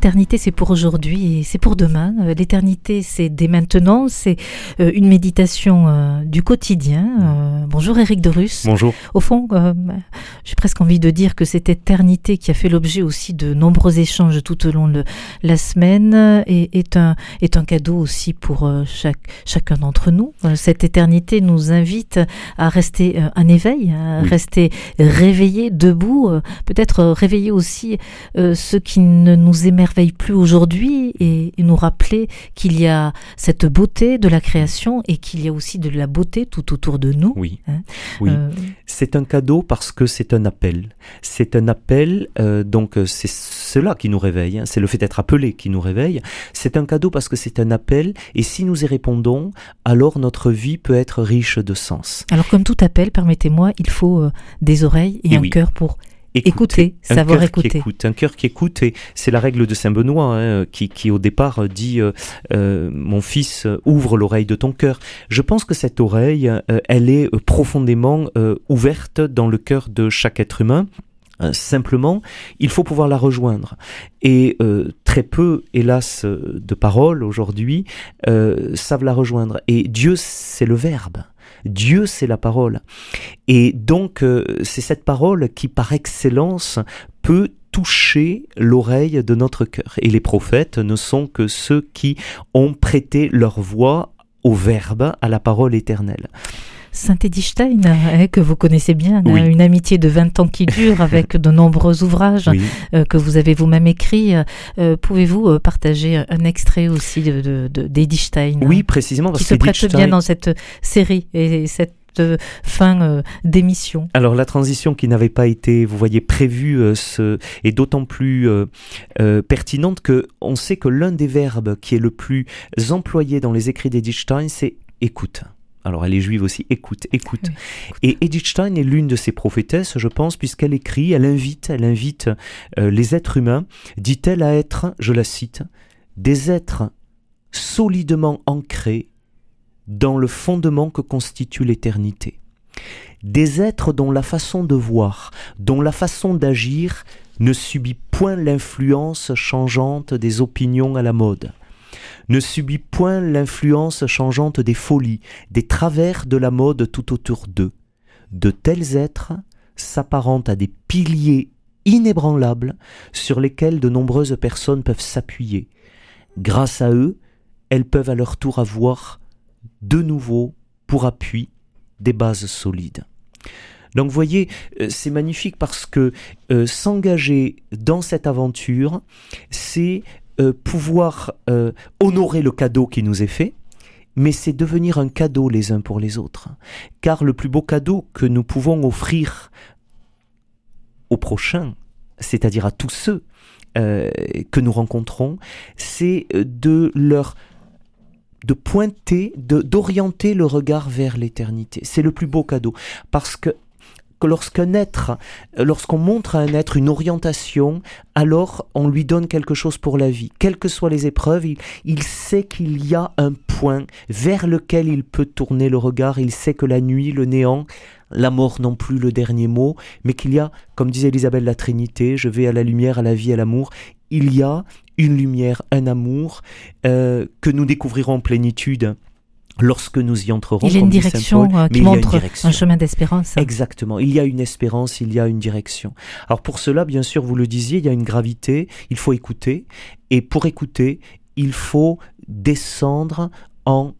L'éternité, c'est pour aujourd'hui et c'est pour demain. Euh, l'éternité, c'est dès maintenant. C'est euh, une méditation euh, du quotidien. bonjour Eric de Russe. Bonjour. Au fond, j'ai presque envie de dire que cette éternité qui a fait l'objet aussi de nombreux échanges tout au long de la semaine est, est un, est un cadeau aussi pour chaque, chacun d'entre nous. Cette éternité nous invite à rester en éveil, à rester réveillés, debout, peut-être réveiller aussi ceux qui ne nous émerveillent plus aujourd'hui et, nous rappeler qu'il y a cette beauté de la création et qu'il y a aussi de la beauté tout autour de nous. Oui, hein. oui. Euh, c'est un cadeau parce que c'est un appel. C'est un appel, euh, donc euh, c'est cela qui nous réveille. Hein. C'est le fait d'être appelé qui nous réveille. C'est un cadeau parce que c'est un appel et si nous y répondons, alors notre vie peut être riche de sens. Alors comme tout appel, permettez-moi, il faut des oreilles et, un cœur pour écouter, savoir écouter. un cœur qui écoute, et c'est la règle de Saint Benoît hein, qui, qui, au départ dit euh, euh, mon fils ouvre l'oreille de ton cœur. Je pense que cette oreille, euh, elle est profondément ouverte dans le cœur de chaque être humain. Simplement, il faut pouvoir la rejoindre. Et très peu, hélas, de paroles aujourd'hui savent la rejoindre. Et Dieu, c'est le Verbe. Dieu, c'est la parole. Et donc, euh, c'est cette parole qui, par excellence, peut toucher l'oreille de notre cœur. Et les prophètes ne sont que ceux qui ont prêté leur voix au Verbe, à la parole éternelle. Saint Edith hein, que vous connaissez bien, hein, une amitié de 20 ans qui dure avec de nombreux ouvrages euh, que vous avez vous-même écrits. Euh, pouvez-vous euh, partager un extrait aussi d'Edith Stein Oui, précisément. Parce qui se prête bien dans cette série et cette fin d'émission. Alors la transition qui n'avait pas été, vous voyez, prévue est d'autant plus pertinente que on sait que l'un des verbes qui est le plus employé dans les écrits d'Edith Stein, c'est écoute. Alors elle est juive aussi, écoute, écoute. Et Edith Stein est l'une de ces prophétesses, je pense, puisqu'elle écrit, elle invite, elle invite euh, les êtres humains, dit-elle, à être, je la cite, des êtres solidement ancrés dans le fondement que constitue l'éternité. Des êtres dont la façon de voir, dont la façon d'agir ne subit point l'influence changeante des opinions à la mode ne subit point l'influence changeante des folies, des travers de la mode tout autour d'eux. De tels êtres s'apparentent à des piliers inébranlables sur lesquels de nombreuses personnes peuvent s'appuyer. Grâce à eux, elles peuvent à leur tour avoir de nouveau pour appui des bases solides. Donc voyez, euh, c'est magnifique parce que euh, s'engager dans cette aventure, c'est euh, pouvoir euh, honorer le cadeau qui nous est fait, mais c'est devenir un cadeau les uns pour les autres. Car le plus beau cadeau que nous pouvons offrir au prochain, c'est-à-dire à tous ceux euh, que nous rencontrons, c'est de leur de pointer, d'orienter le regard vers l'éternité. C'est le plus beau cadeau parce que que lorsqu'un être, lorsqu'on montre à un être une orientation, alors on lui donne quelque chose pour la vie. Quelles que soient les épreuves, il, sait qu'il y a un point vers lequel il peut tourner le regard. Il sait que la nuit, le néant, la mort non plus le dernier mot, mais qu'il y a, comme disait Elisabeth, la Trinité, je vais à la lumière, à la vie, à l'amour. Il y a une lumière, un amour euh, que nous découvrirons en plénitude lorsque nous y entrerons. Il y a une direction euh, qui montre un chemin d'espérance. Exactement. Il y a une espérance, il y a une direction. Alors pour cela, bien sûr, vous le disiez, il y a une gravité, il faut écouter. Et pour écouter, il faut descendre en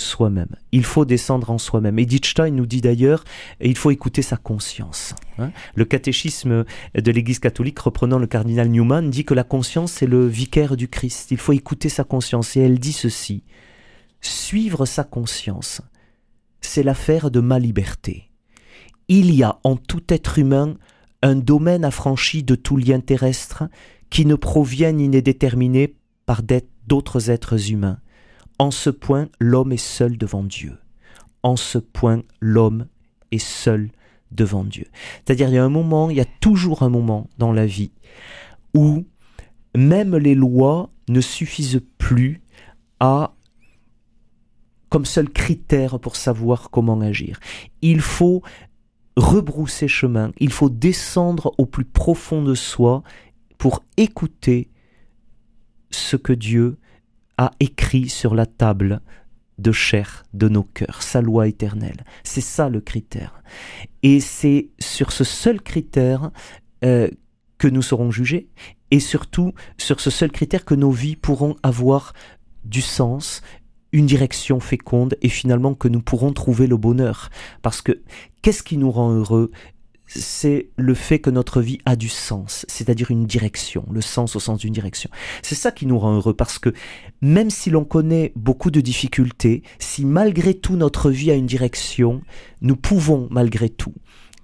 soi-même. Il faut descendre en soi-même. Edith Stein nous dit d'ailleurs, il faut écouter sa conscience. Hein. le catéchisme de l'Église catholique, reprenant le cardinal Newman, dit que la conscience est le vicaire du Christ. Il faut écouter sa conscience. Et elle dit ceci. Suivre sa conscience, c'est l'affaire de ma liberté. Il y a en tout être humain un domaine affranchi de tout lien terrestre qui ne provient ni n'est déterminé par d'autres êtres humains. En ce point, l'homme est seul devant Dieu. En ce point, l'homme est seul devant Dieu. C'est-à-dire, il y a un moment, il y a toujours un moment dans la vie où même les lois ne suffisent plus à comme seul critère pour savoir comment agir. Il faut rebrousser chemin, il faut descendre au plus profond de soi pour écouter ce que Dieu a écrit sur la table de chair de nos cœurs, sa loi éternelle. C'est ça le critère. Et c'est sur ce seul critère euh, que nous serons jugés, et surtout sur ce seul critère que nos vies pourront avoir du sens, une direction féconde, et finalement que nous pourrons trouver le bonheur. Parce que qu'est-ce qui nous rend heureux? C'est le fait que notre vie a du sens, c'est-à-dire une direction, le sens au sens d'une direction. C'est ça qui nous rend heureux parce que même si l'on connaît beaucoup de difficultés, si malgré tout notre vie a une direction, nous pouvons malgré tout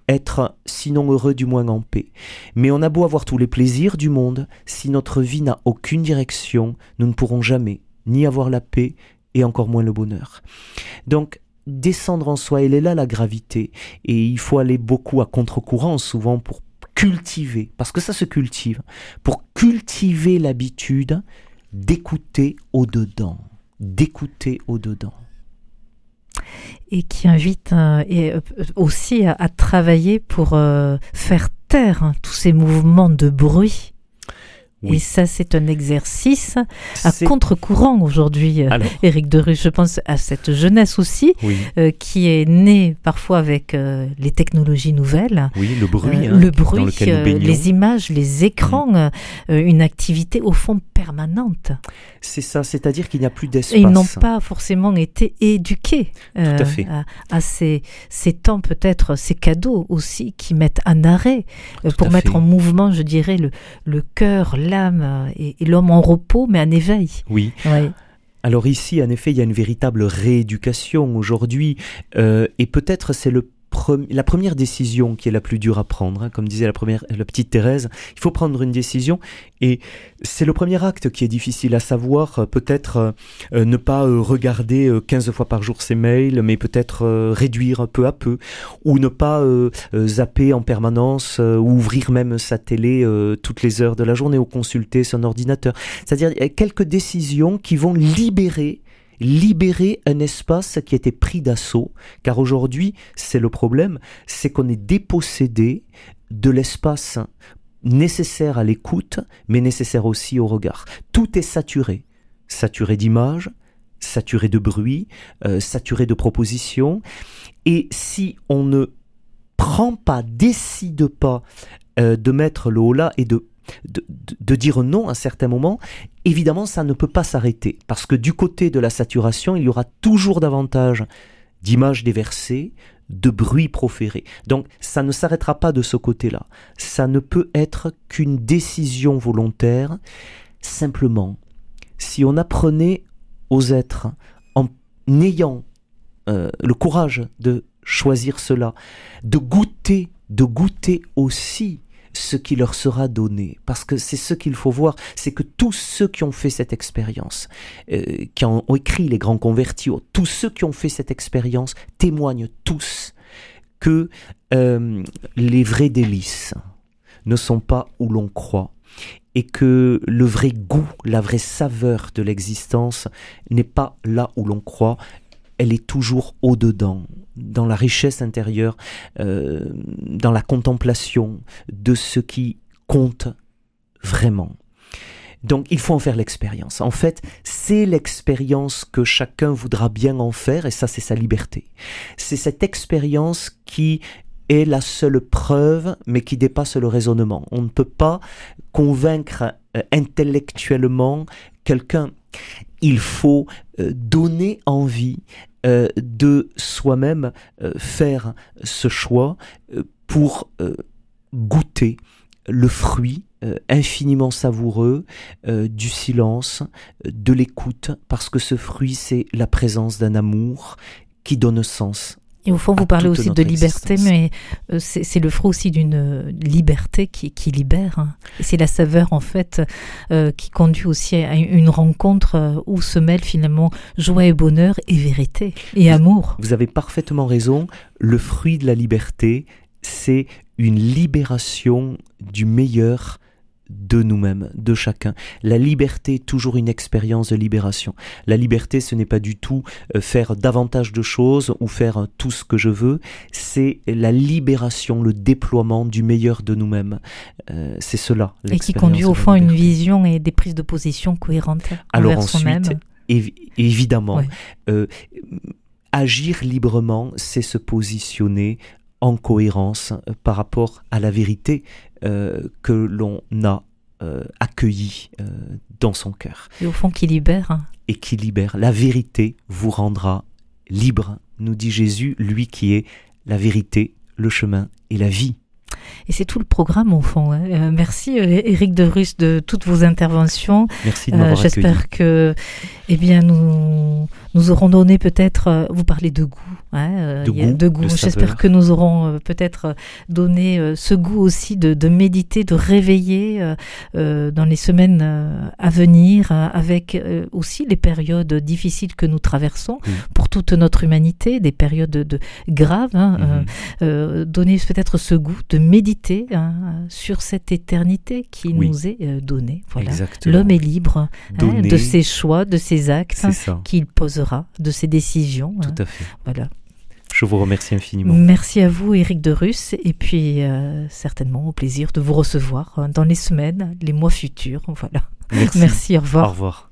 être sinon heureux du moins en paix. Mais on a beau avoir tous les plaisirs du monde, si notre vie n'a aucune direction, nous ne pourrons jamais ni avoir la paix et encore moins le bonheur. Donc descendre en soi, elle est là la gravité. Et il faut aller beaucoup à contre-courant souvent pour cultiver, parce que ça se cultive, pour cultiver l'habitude d'écouter au-dedans, d'écouter au-dedans. Et qui invite euh, euh, aussi à, travailler pour euh, faire taire hein, tous ces mouvements de bruit et ça, c'est un exercice à contre-courant aujourd'hui, euh, Éric Deruche. Je pense à cette jeunesse aussi, euh, qui est née parfois avec euh, les technologies nouvelles. Oui, le bruit. Hein, le bruit, les images, les écrans, une activité au fond permanente. C'est ça, c'est-à-dire qu'il n'y a plus d'espace. Ils n'ont pas forcément été éduqués à, fait. à, ces, ces temps, peut-être, ces cadeaux aussi, qui mettent un arrêt pour mettre en mouvement, je dirais, le, le cœur, l'âme euh, et, l'homme en repos, mais en éveil. Oui. Alors ici, en effet, il y a une véritable rééducation aujourd'hui, euh, et peut-être c'est le la première décision qui est la plus dure à prendre, hein, comme disait la, petite Thérèse, il faut prendre une décision et c'est le premier acte qui est difficile à savoir, euh, peut-être euh, euh, ne pas regarder 15 fois par jour ses mails, mais peut-être réduire peu à peu, ou ne pas zapper en permanence, ou ouvrir même sa télé toutes les heures de la journée, ou consulter son ordinateur. C'est-à-dire quelques décisions qui vont libérer libérer un espace qui était pris d'assaut, car aujourd'hui, c'est le problème, c'est qu'on est dépossédé de l'espace nécessaire à l'écoute, mais nécessaire aussi au regard. Tout est saturé, saturé d'images, saturé de bruit, euh, saturé de propositions, et si on ne prend pas, décide pas euh, de mettre le haut là et de de, dire non à certains moments, évidemment, ça ne peut pas s'arrêter. Parce que du côté de la saturation, il y aura toujours davantage d'images déversées, de bruits proférés. Donc, ça ne s'arrêtera pas de ce côté-là. Ça ne peut être qu'une décision volontaire. Simplement, si on apprenait aux êtres, en ayant euh, le courage de choisir cela, de goûter, de goûter aussi ce qui leur sera donné. Parce que c'est ce qu'il faut voir, c'est que tous ceux qui ont fait cette expérience, euh, qui ont, écrit les grands convertis, tous ceux qui ont fait cette expérience témoignent tous que euh, les vrais délices ne sont pas où l'on croit et que le vrai goût, la vraie saveur de l'existence n'est pas là où l'on croit, elle est toujours au-dedans, dans la richesse intérieure, euh, dans la contemplation de ce qui compte vraiment. Donc il faut en faire l'expérience. En fait, c'est l'expérience que chacun voudra bien en faire, et ça c'est sa liberté. C'est cette expérience qui est la seule preuve, mais qui dépasse le raisonnement. On ne peut pas convaincre euh, intellectuellement quelqu'un. Il faut euh, donner envie euh, de soi-même faire ce choix pour goûter le fruit infiniment savoureux du silence, de l'écoute, parce que ce fruit, c'est la présence d'un amour qui donne sens et au fond, vous parlez aussi de liberté, mais euh, c'est le fruit aussi d'une euh, liberté qui, qui libère. Hein. Et c'est la saveur, en fait, euh, qui conduit aussi à une rencontre où se mêlent finalement joie et bonheur et vérité et amour. Vous avez parfaitement raison. Le fruit de la liberté, c'est une libération du meilleur de nous-mêmes, de chacun. La liberté est toujours une expérience de libération. La liberté, ce n'est pas du tout euh, faire davantage de choses ou faire euh, tout ce que je veux, c'est la libération, le déploiement du meilleur de nous-mêmes. Euh, c'est cela. Et qui conduit au fond à une vision et des prises de position cohérentes Alors envers ensuite, évidemment, agir librement, c'est se positionner en cohérence par rapport à la vérité que l'on a euh, accueilli euh, dans son cœur. Et au fond qui libère. Hein. Et qui libère. La vérité vous rendra libre, nous dit Jésus, lui qui est la vérité, le chemin et la vie. Et c'est tout le programme au fond. Hein. merci Eric de Russe de toutes vos interventions. Merci de m'avoir J'espère que, eh bien, nous nous aurons donné peut-être. vous parlez de goût euh, de, goût, J'espère que nous aurons euh, peut-être euh, donné ce goût aussi de, méditer, de réveiller dans les semaines à venir, avec aussi les périodes difficiles que nous traversons pour toute notre humanité, des périodes de, graves. Hein, mhm. donner peut-être ce goût de méditer hein, sur cette éternité qui nous est donnée. Voilà. L'homme est libre hein, de ses choix, de ses actes qu'il posera, de ses décisions. Tout à fait. Voilà. Je vous remercie infiniment. Merci à vous, Éric de Russe, et puis euh, certainement au plaisir de vous recevoir euh, dans les semaines, les mois futurs. Voilà. Merci, Merci au revoir. Au revoir.